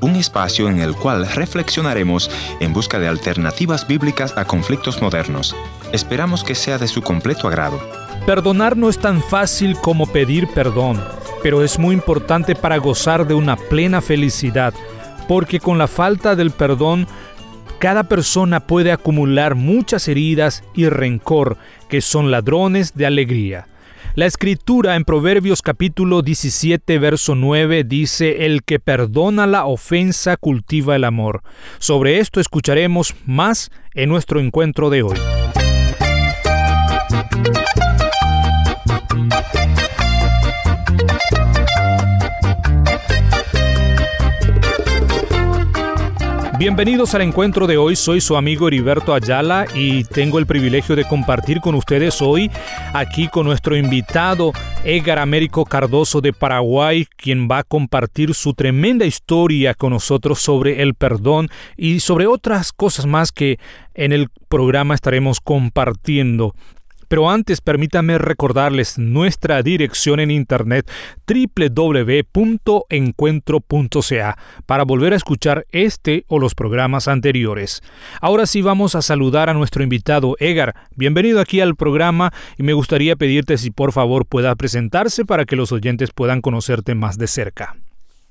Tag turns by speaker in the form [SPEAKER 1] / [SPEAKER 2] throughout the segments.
[SPEAKER 1] Un espacio en el cual reflexionaremos en busca de alternativas bíblicas a conflictos modernos. Esperamos que sea de su completo agrado.
[SPEAKER 2] Perdonar no es tan fácil como pedir perdón, pero es muy importante para gozar de una plena felicidad, porque con la falta del perdón, cada persona puede acumular muchas heridas y rencor que son ladrones de alegría. La escritura en Proverbios capítulo 17, verso 9 dice, El que perdona la ofensa cultiva el amor. Sobre esto escucharemos más en nuestro encuentro de hoy. Bienvenidos al encuentro de hoy, soy su amigo Heriberto Ayala y tengo el privilegio de compartir con ustedes hoy aquí con nuestro invitado Edgar Américo Cardoso de Paraguay, quien va a compartir su tremenda historia con nosotros sobre el perdón y sobre otras cosas más que en el programa estaremos compartiendo. Pero antes permítame recordarles nuestra dirección en internet www.encuentro.ca para volver a escuchar este o los programas anteriores. Ahora sí vamos a saludar a nuestro invitado Edgar. Bienvenido aquí al programa y me gustaría pedirte si por favor pueda presentarse para que los oyentes puedan conocerte más de cerca.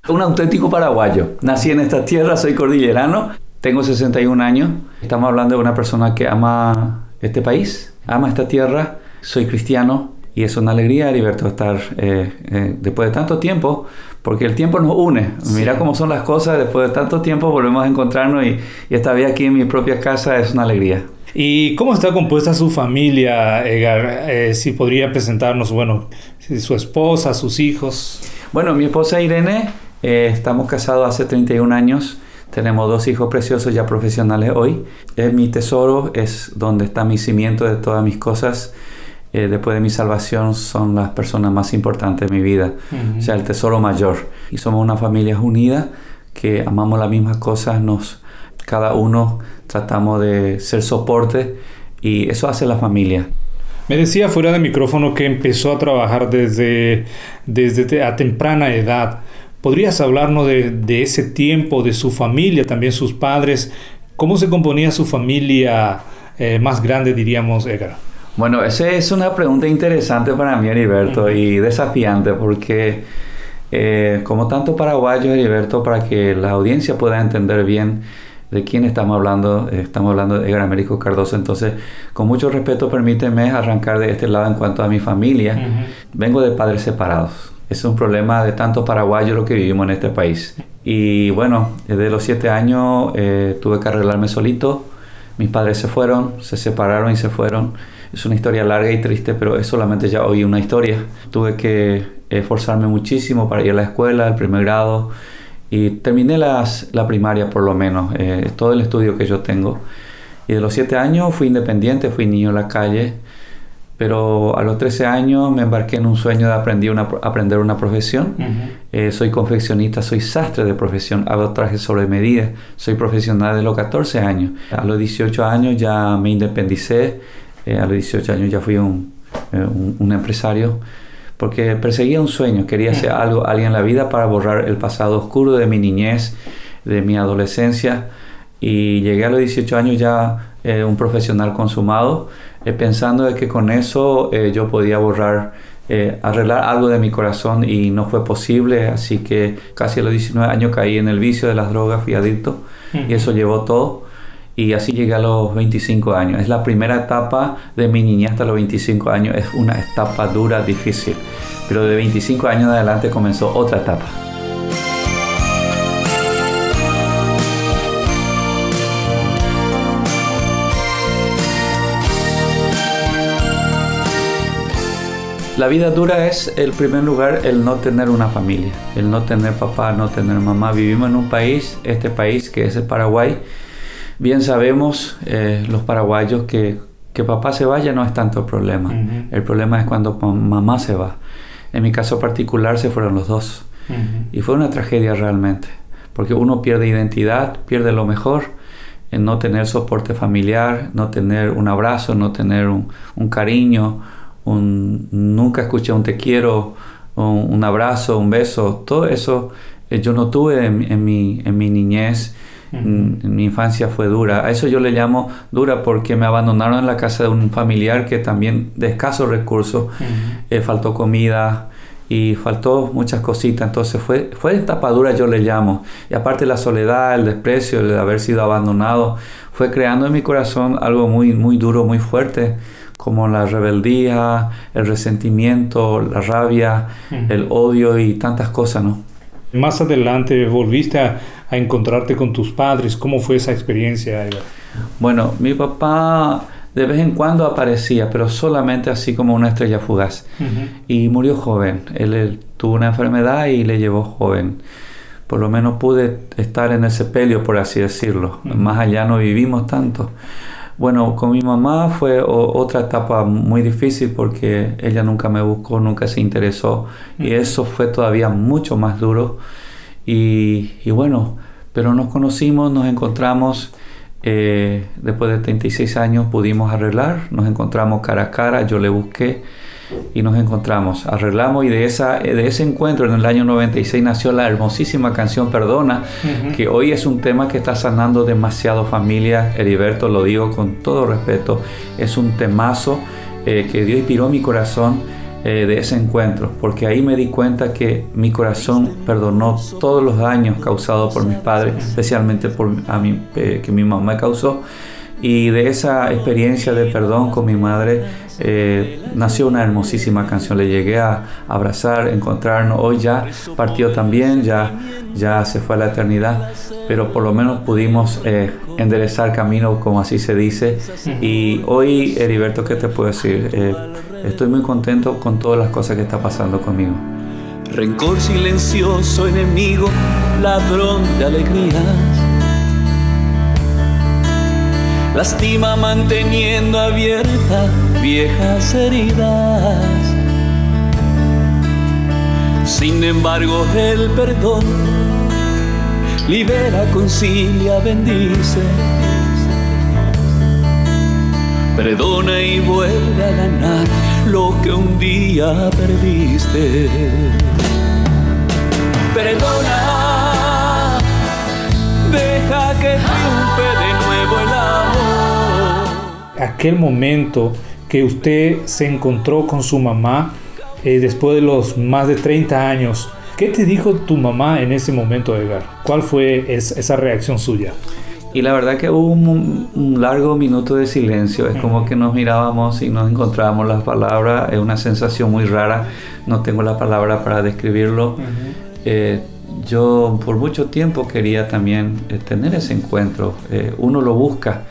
[SPEAKER 3] Un auténtico paraguayo. Nací en esta tierra, soy cordillerano, tengo 61 años. Estamos hablando de una persona que ama este país, ama esta tierra, soy cristiano y es una alegría, Heriberto, estar eh, eh, después de tanto tiempo, porque el tiempo nos une. Mira cómo son las cosas, después de tanto tiempo volvemos a encontrarnos y, y esta vez aquí en mi propia casa es una alegría.
[SPEAKER 2] ¿Y cómo está compuesta su familia, Edgar? Eh, si podría presentarnos, bueno, su esposa, sus hijos.
[SPEAKER 3] Bueno, mi esposa Irene, estamos casados hace 31 años. Tenemos dos hijos preciosos ya profesionales hoy. Es mi tesoro, es donde está mi cimiento de todas mis cosas. Eh, después de mi salvación son las personas más importantes de mi vida, o sea, el tesoro mayor. Y somos una familia unida que amamos las mismas cosas, nos, cada uno tratamos de ser soporte y eso hace la familia.
[SPEAKER 2] Me decía fuera de micrófono que empezó a trabajar desde, desde a temprana edad. ¿Podrías hablarnos de, ese tiempo, de su familia, también sus padres? ¿Cómo se componía su familia eh, más grande, diríamos, Edgar?
[SPEAKER 3] Bueno, esa es una pregunta interesante para mí, Heriberto, y desafiante, porque eh, como tanto paraguayo, Heriberto, para que la audiencia pueda entender bien de quién estamos hablando, eh, estamos hablando de Edgar Américo Cardoso, entonces, con mucho respeto, permíteme arrancar de este lado en cuanto a mi familia. Vengo de padres separados es un problema de tantos paraguayos lo que vivimos en este país. Y bueno, desde los siete años eh, tuve que arreglarme solito. Mis padres se fueron, se separaron y se fueron. Es una historia larga y triste, pero es solamente ya hoy una historia. Tuve que esforzarme muchísimo para ir a la escuela, el primer grado, y terminé las, la primaria por lo menos, eh, todo el estudio que yo tengo. Y de los siete años fui independiente, fui niño en la calle, pero a los 13 años me embarqué en un sueño de aprender una, aprender una profesión. Eh, soy confeccionista, soy sastre de profesión, hago trajes sobre medida, soy profesional de los 14 años. A los 18 años ya me independicé, eh, a los 18 años ya fui un, eh, un, empresario, porque perseguía un sueño, quería hacer algo, alguien en la vida para borrar el pasado oscuro de mi niñez, de mi adolescencia, y llegué a los 18 años ya un profesional consumado eh, pensando de que con eso eh, yo podía borrar, eh, arreglar algo de mi corazón y no fue posible, así que casi a los 19 años caí en el vicio de las drogas, fui adicto y eso llevó todo. Y así llegué a los 25 años. Es la primera etapa de mi niñez hasta los 25 años. Es una etapa dura, difícil. Pero de 25 años en adelante comenzó otra etapa. La vida dura es, el primer lugar, el no tener una familia, el no tener papá, no tener mamá. Vivimos en un país, este país que es el Paraguay. Bien sabemos eh, los paraguayos que que papá se vaya no es tanto el problema. El problema es cuando mamá se va. En mi caso particular se fueron los dos. Y fue una tragedia realmente. Porque uno pierde identidad, pierde lo mejor en no tener soporte familiar, no tener un abrazo, no tener un, un cariño, nunca escuché un te quiero, un, abrazo, un beso, todo eso eh, yo no tuve en, mi, en mi niñez. Mm, mi infancia fue dura. A eso yo le llamo dura porque me abandonaron en la casa de un familiar que también de escasos recursos. Eh, faltó comida, y faltó muchas cositas, entonces fue, fue tapadura yo le llamo. Y aparte la soledad, el desprecio, el haber sido abandonado, fue creando en mi corazón algo muy, muy duro, muy fuerte, como la rebeldía, el resentimiento, la rabia, el odio y tantas cosas, ¿no?
[SPEAKER 2] Más adelante volviste a, a encontrarte con tus padres, ¿cómo fue esa experiencia?
[SPEAKER 3] Bueno, mi papá de vez en cuando aparecía, pero solamente así como una estrella fugaz. Y murió joven. Él, tuvo una enfermedad y le llevó joven. Por lo menos pude estar en el sepelio, por así decirlo. Más allá no vivimos tanto. Bueno, con mi mamá fue otra etapa muy difícil porque ella nunca me buscó, nunca se interesó. Y eso fue todavía mucho más duro. Y, y bueno, pero nos conocimos, nos encontramos eh, después de 36 años pudimos arreglar, nos encontramos cara a cara, yo le busqué y nos encontramos, arreglamos y de, esa, de ese encuentro en el año 96 nació la hermosísima canción Perdona, que hoy es un tema que está sanando demasiado familia, Heriberto lo digo con todo respeto, es un temazo eh, que Dios inspiró mi corazón eh, de ese encuentro, porque ahí me di cuenta que mi corazón perdonó todos los daños causados por mis padres, especialmente por a mí, eh, que mi mamá causó. Y de esa experiencia de perdón con mi madre eh, nació una hermosísima canción. Le llegué a abrazar, encontrarnos. Hoy ya partió también, ya, ya se fue a la eternidad, pero por lo menos pudimos enderezar camino, como así se dice. Y hoy, Heriberto, ¿qué te puedo decir? Estoy muy contento con todas las cosas que está pasando conmigo.
[SPEAKER 4] Rencor silencioso, enemigo, ladrón de alegrías. Lastima manteniendo abiertas viejas heridas. Sin embargo, el perdón libera, concilia, bendice perdona y vuelve a ganar lo que un día perdiste. Perdona, deja que triunfe de nuevo el amor.
[SPEAKER 2] Aquel momento que usted se encontró con su mamá eh, después de los más de 30 años, ¿qué te dijo tu mamá en ese momento, Edgar? ¿Cuál fue esa reacción suya?
[SPEAKER 3] Y la verdad que hubo un, largo minuto de silencio, es como que nos mirábamos y nos encontrábamos las palabras, es una sensación muy rara, no tengo la palabra para describirlo. Eh, yo por mucho tiempo quería también eh, tener ese encuentro, eh, uno lo busca.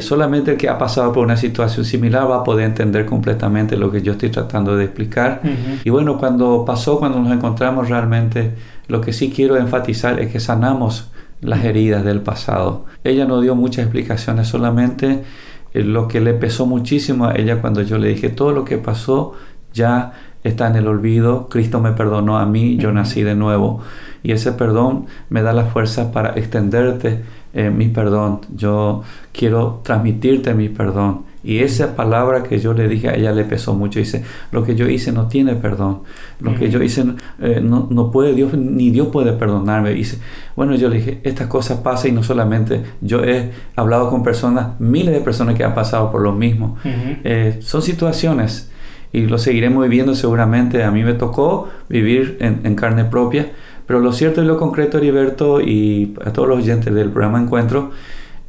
[SPEAKER 3] solamente el que ha pasado por una situación similar va a poder entender completamente lo que yo estoy tratando de explicar. Y bueno, cuando pasó, cuando nos encontramos realmente, lo que sí quiero enfatizar es que sanamos las heridas del pasado. Ella no dio muchas explicaciones, solamente eh, lo que le pesó muchísimo a ella cuando yo le dije todo lo que pasó ya está en el olvido, Cristo me perdonó a mí, yo nací de nuevo y ese perdón me da la fuerza para extenderte eh, mi perdón, yo quiero transmitirte mi perdón y esa palabra que yo le dije a ella le pesó mucho. Dice, lo que yo hice no tiene perdón. Lo que yo hice eh, no, no, puede Dios, ni Dios puede perdonarme. Dice, bueno, yo le dije, estas cosas pasan y no solamente yo he hablado con personas, miles de personas que han pasado por lo mismo. Eh, son situaciones y lo seguiremos viviendo seguramente. A mí me tocó vivir en, en carne propia, pero lo cierto y lo concreto, Heriberto, y a todos los oyentes del programa Encuentro,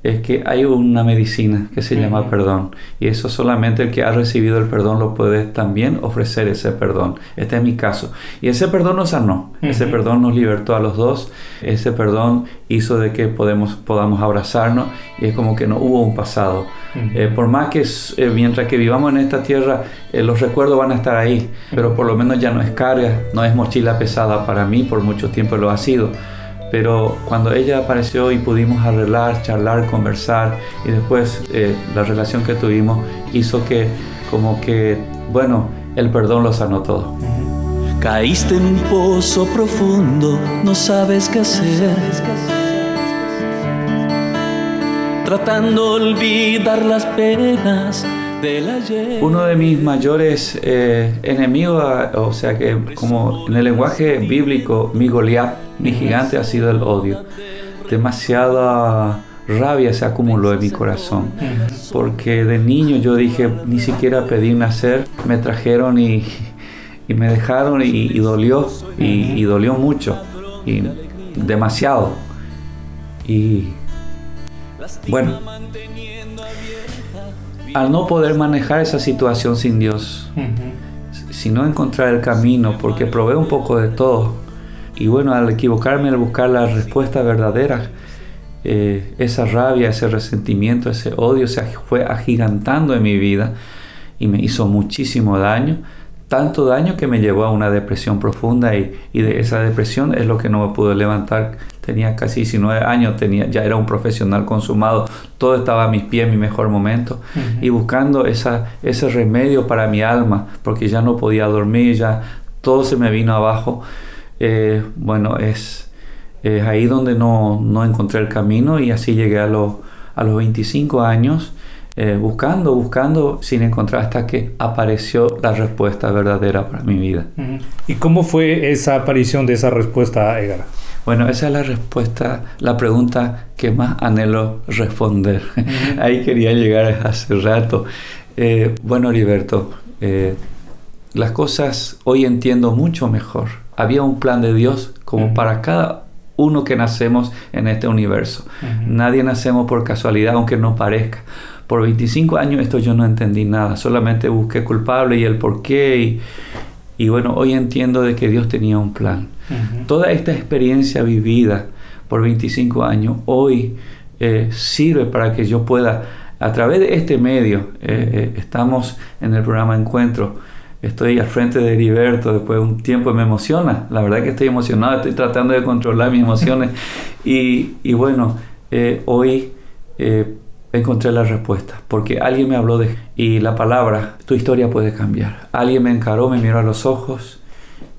[SPEAKER 3] es que hay una medicina que se llama perdón. Y eso solamente el que ha recibido el perdón lo puede también ofrecer ese perdón. Este es mi caso. Y ese perdón nos sanó, ese perdón nos libertó a los dos, ese perdón hizo de que podemos, podamos abrazarnos. Y es como que no hubo un pasado. Eh, por más que eh, mientras que vivamos en esta tierra, eh, los recuerdos van a estar ahí, pero por lo menos ya no es carga, no es mochila pesada para mí, por mucho tiempo lo ha sido pero cuando ella apareció y pudimos arreglar, charlar, conversar y después eh, la relación que tuvimos hizo que como que, bueno, el perdón lo sanó todo.
[SPEAKER 4] Caíste en un pozo profundo, no sabes qué hacer. Tratando de olvidar las penas
[SPEAKER 3] Uno de mis mayores eh, enemigos, o sea que como en el lenguaje bíblico, mi Goliat, mi gigante ha sido el odio. Demasiada rabia se acumuló en mi corazón. Porque de niño yo dije, ni siquiera pedí nacer, me trajeron y, me dejaron y, dolió, y, dolió mucho, y demasiado. Y bueno, al no poder manejar esa situación sin Dios, si no encontrar el camino, porque probé un poco de todo, y bueno, al equivocarme, al buscar la respuesta verdadera, eh, esa rabia, ese resentimiento, ese odio se fue agigantando en mi vida y me hizo muchísimo daño, tanto daño que me llevó a una depresión profunda y, de esa depresión es lo que no me pudo levantar. Tenía casi 19 años, tenía, ya era un profesional consumado, todo estaba a mis pies mi mejor momento y buscando esa, ese remedio para mi alma, porque ya no podía dormir, ya todo se me vino abajo. Eh, bueno, es, es ahí donde no, no, encontré el camino y así llegué a, los a los 25 años eh, buscando, buscando sin encontrar hasta que apareció la respuesta verdadera para mi vida.
[SPEAKER 2] ¿Y cómo fue esa aparición de esa respuesta, Edgar?
[SPEAKER 3] Bueno, esa es la respuesta, la pregunta que más anhelo responder. Ahí quería llegar hace rato. Eh, bueno, Heriberto, eh, las cosas hoy entiendo mucho mejor. Había un plan de Dios como para cada uno que nacemos en este universo. Nadie nacemos por casualidad, aunque no parezca. Por 25 años esto yo no entendí nada, solamente busqué culpable y el por qué. Y, y bueno, hoy entiendo de que Dios tenía un plan. Toda esta experiencia vivida por 25 años hoy eh, sirve para que yo pueda, a través de este medio, eh, eh, estamos en el programa Encuentro, estoy al frente de Heriberto después de un tiempo me emociona. La verdad que estoy emocionado, estoy tratando de controlar mis emociones. y, y, bueno, hoy encontré la respuesta, porque alguien me habló de... Y la palabra, tu historia puede cambiar. Alguien me encaró, me miró a los ojos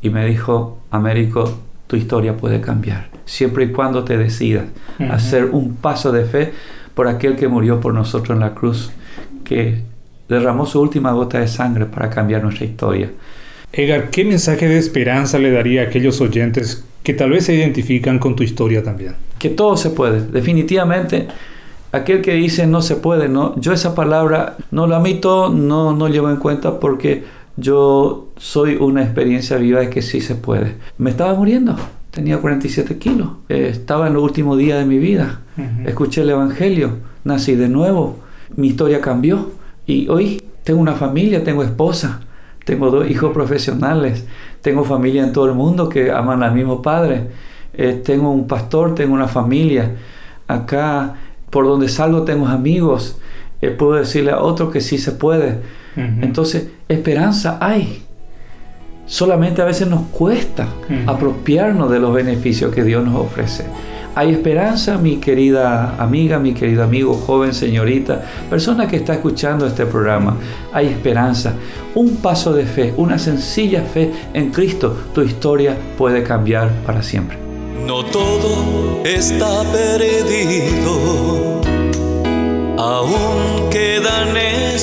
[SPEAKER 3] y me dijo, Américo, tu historia puede cambiar, siempre y cuando te decidas hacer un paso de fe por aquel que murió por nosotros en la cruz, que derramó su última gota de sangre para cambiar nuestra historia.
[SPEAKER 2] Edgar, ¿qué mensaje de esperanza le daría a aquellos oyentes que tal vez se identifican con tu historia también?
[SPEAKER 3] Que todo se puede, definitivamente. Aquel que dice no se puede, no, yo esa palabra no la admito, no, no llevo en cuenta porque yo soy una experiencia viva de que sí se puede. Me estaba muriendo, tenía 47 kilos, eh, estaba en los últimos días de mi vida, escuché el Evangelio, nací de nuevo, mi historia cambió y hoy tengo una familia, tengo esposa, tengo dos hijos profesionales, tengo familia en todo el mundo que aman al mismo Padre, eh, tengo un pastor, tengo una familia. Acá, por donde salgo, tengo amigos. Eh, puedo decirle a otro que sí se puede. Entonces, esperanza hay. Solamente a veces nos cuesta apropiarnos de los beneficios que Dios nos ofrece. Hay esperanza, mi querida amiga, mi querido amigo, joven, señorita, persona que está escuchando este programa. Hay esperanza. Un paso de fe, una sencilla fe en Cristo. Tu historia puede cambiar para siempre.
[SPEAKER 4] No todo está perdido,